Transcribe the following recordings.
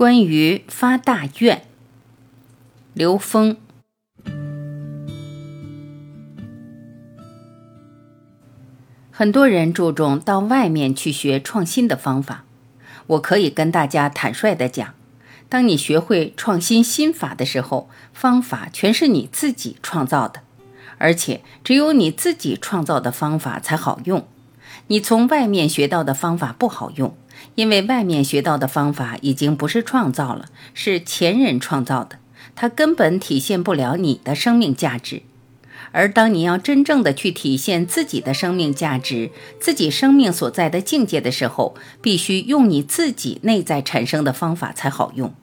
关于发大愿，刘峰。很多人注重到外面去学创新的方法，我可以跟大家坦率的讲，当你学会创新心法的时候，方法全是你自己创造的，而且只有你自己创造的方法才好用。你从外面学到的方法不好用，因为外面学到的方法已经不是创造了，是前人创造的，它根本体现不了你的生命价值。而当你要真正的去体现自己的生命价值、自己生命所在的境界的时候，必须用你自己内在产生的方法才好用。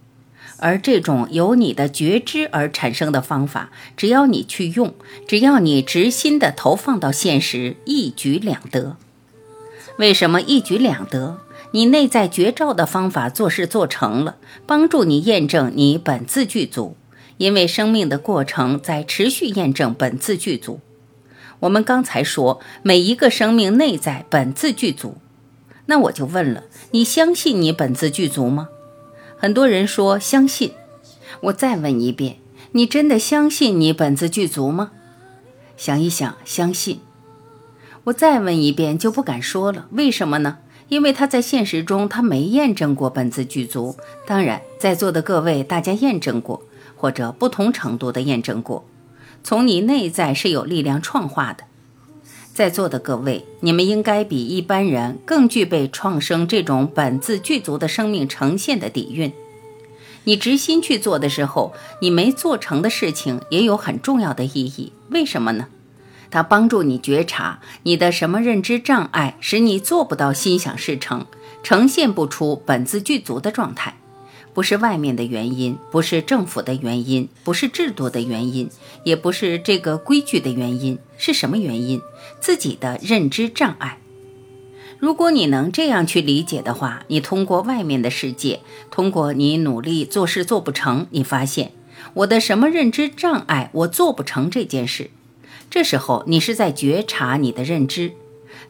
而这种由你的觉知而产生的方法，只要你去用，只要你执心的投放到现实，一举两得。为什么一举两得？你内在绝招的方法做事做成了，帮助你验证你本自具足。因为生命的过程在持续验证本自具足。我们刚才说每一个生命内在本自具足，那我就问了：你相信你本自具足吗？很多人说相信。我再问一遍：你真的相信你本自具足吗？想一想，相信。我再问一遍就不敢说了，为什么呢？因为他在现实中他没验证过本自具足。当然，在座的各位大家验证过。或者不同程度的验证过，从你内在是有力量创化的。在座的各位，你们应该比一般人更具备创生这种本自具足的生命呈现的底蕴。你执心去做的时候，你没做成的事情也有很重要的意义。为什么呢？它帮助你觉察你的什么认知障碍，使你做不到心想事成，呈现不出本自具足的状态。不是外面的原因，不是政府的原因，不是制度的原因，也不是这个规矩的原因，是什么原因？自己的认知障碍。如果你能这样去理解的话，你通过外面的世界，通过你努力做事做不成，你发现我的什么认知障碍，我做不成这件事。这时候你是在觉察你的认知。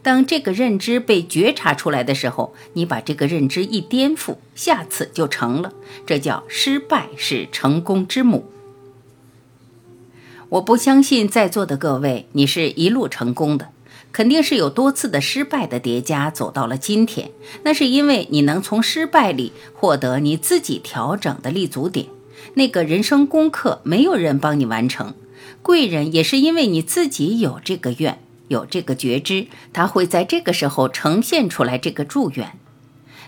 当这个认知被觉察出来的时候，你把这个认知一颠覆，下次就成了。这叫失败是成功之母。我不相信在座的各位，你是一路成功的，肯定是有多次的失败的叠加走到了今天。那是因为你能从失败里获得你自己调整的立足点。那个人生功课没有人帮你完成，贵人也是因为你自己有这个愿。有这个觉知，他会在这个时候呈现出来这个祝愿。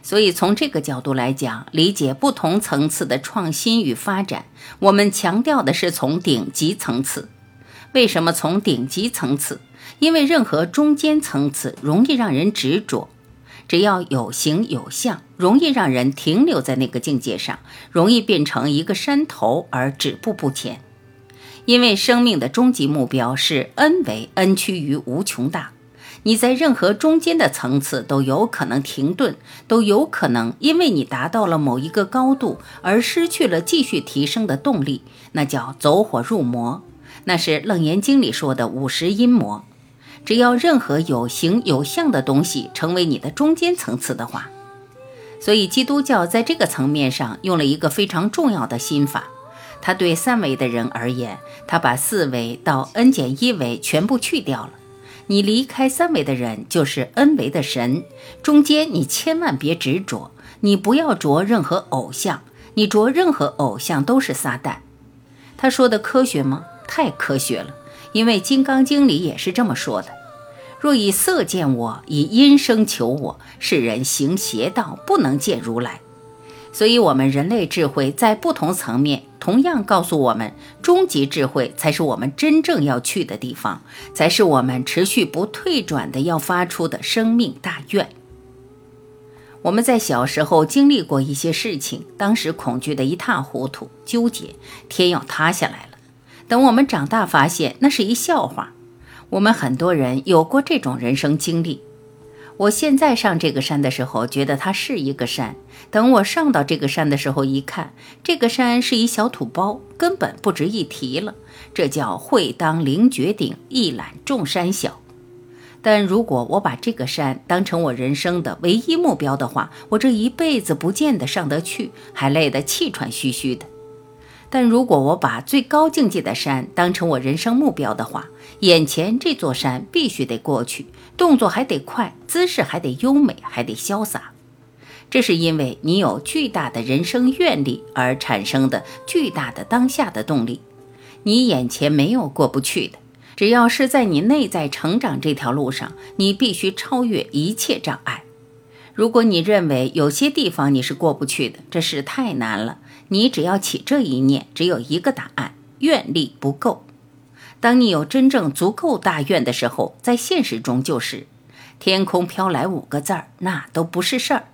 所以从这个角度来讲，理解不同层次的创新与发展，我们强调的是从顶级层次。为什么从顶级层次？因为任何中间层次容易让人执着，只要有形有相，容易让人停留在那个境界上，容易变成一个山头而止步不前。因为生命的终极目标是 n 为 n 趋于无穷大，你在任何中间的层次都有可能停顿，都有可能因为你达到了某一个高度而失去了继续提升的动力，那叫走火入魔，那是楞严经里说的五十阴魔。只要任何有形有相的东西成为你的中间层次的话，所以基督教在这个层面上用了一个非常重要的心法。他对三维的人而言，他把四维到 n 减一维全部去掉了。你离开三维的人，就是 n 维的神。中间你千万别执着，你不要着任何偶像，你着任何偶像都是撒旦。他说的科学吗？太科学了，因为《金刚经》里也是这么说的：若以色见我，以音声求我，是人行邪道，不能见如来。所以，我们人类智慧在不同层面，同样告诉我们，终极智慧才是我们真正要去的地方，才是我们持续不退转的要发出的生命大愿。我们在小时候经历过一些事情，当时恐惧的一塌糊涂，纠结天要塌下来了。等我们长大，发现那是一笑话。我们很多人有过这种人生经历。我现在上这个山的时候，觉得它是一个山。等我上到这个山的时候，一看，这个山是一小土包，根本不值一提了。这叫会当凌绝顶，一览众山小。但如果我把这个山当成我人生的唯一目标的话，我这一辈子不见得上得去，还累得气喘吁吁的。但如果我把最高境界的山当成我人生目标的话，眼前这座山必须得过去，动作还得快，姿势还得优美，还得潇洒。这是因为你有巨大的人生愿力而产生的巨大的当下的动力。你眼前没有过不去的。只要是在你内在成长这条路上，你必须超越一切障碍。如果你认为有些地方你是过不去的，这事太难了，你只要起这一念，只有一个答案：愿力不够。当你有真正足够大愿的时候，在现实中就是“天空飘来五个字儿”，那都不是事儿。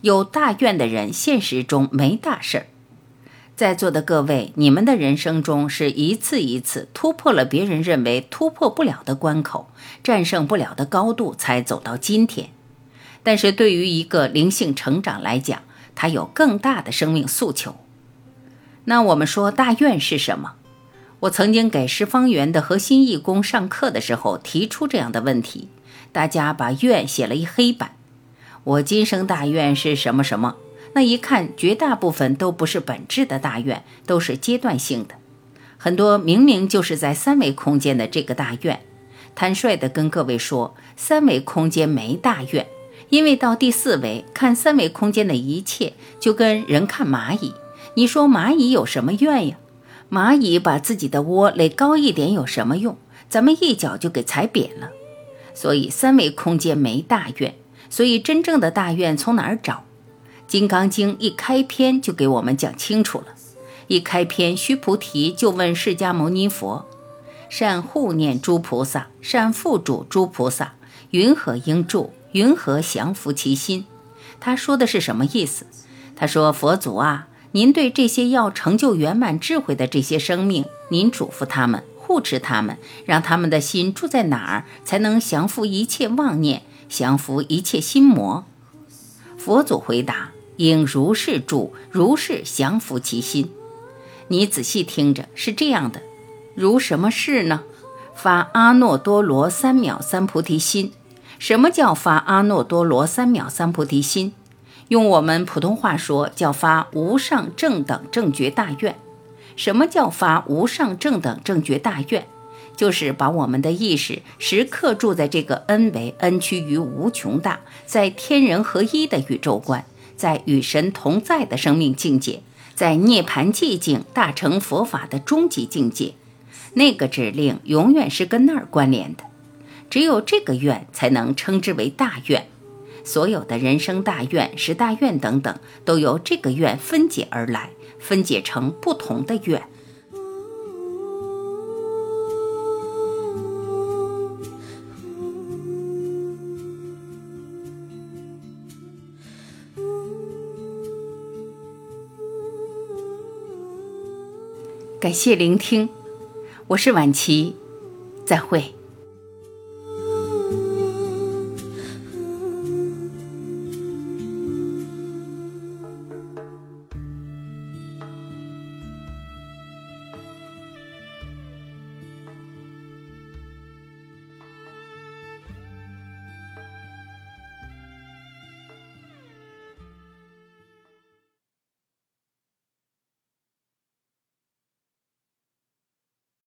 有大愿的人，现实中没大事儿。在座的各位，你们的人生中是一次一次突破了别人认为突破不了的关口，战胜不了的高度，才走到今天。但是对于一个灵性成长来讲，它有更大的生命诉求。那我们说大愿是什么？我曾经给十方园的核心义工上课的时候提出这样的问题，大家把愿写了一黑板。我今生大愿是什么什么？那一看，绝大部分都不是本质的大愿，都是阶段性的。很多明明就是在三维空间的这个大愿，坦率地跟各位说，三维空间没大愿，因为到第四维看三维空间的一切，就跟人看蚂蚁。你说蚂蚁有什么怨呀？蚂蚁把自己的窝垒高一点有什么用？咱们一脚就给踩扁了。所以三维空间没大怨，所以真正的大怨从哪儿找？《金刚经》一开篇就给我们讲清楚了。一开篇，须菩提就问释迦牟尼佛：“善护念诸菩萨，善付嘱诸菩萨，云何应住？云何降伏其心？”他说的是什么意思？他说：“佛祖啊，您对这些要成就圆满智慧的这些生命，您嘱咐他们，护持他们，让他们的心住在哪儿，才能降服一切妄念，降服一切心魔？”佛祖回答。应如是住，如是降服其心。你仔细听着，是这样的。如什么事呢？发阿耨多罗三藐三菩提心。什么叫发阿耨多罗三藐三菩提心？用我们普通话说，叫发无上正等正觉大愿。什么叫发无上正等正觉大愿？就是把我们的意识时刻住在这个 n 为 n 趋于无穷大，在天人合一的宇宙观。在与神同在的生命境界，在涅槃寂静大成佛法的终极境界，那个指令永远是跟那儿关联的。只有这个愿才能称之为大愿。所有的人生大愿、十大愿等等，都由这个愿分解而来，分解成不同的愿。感谢聆听，我是晚琪，再会。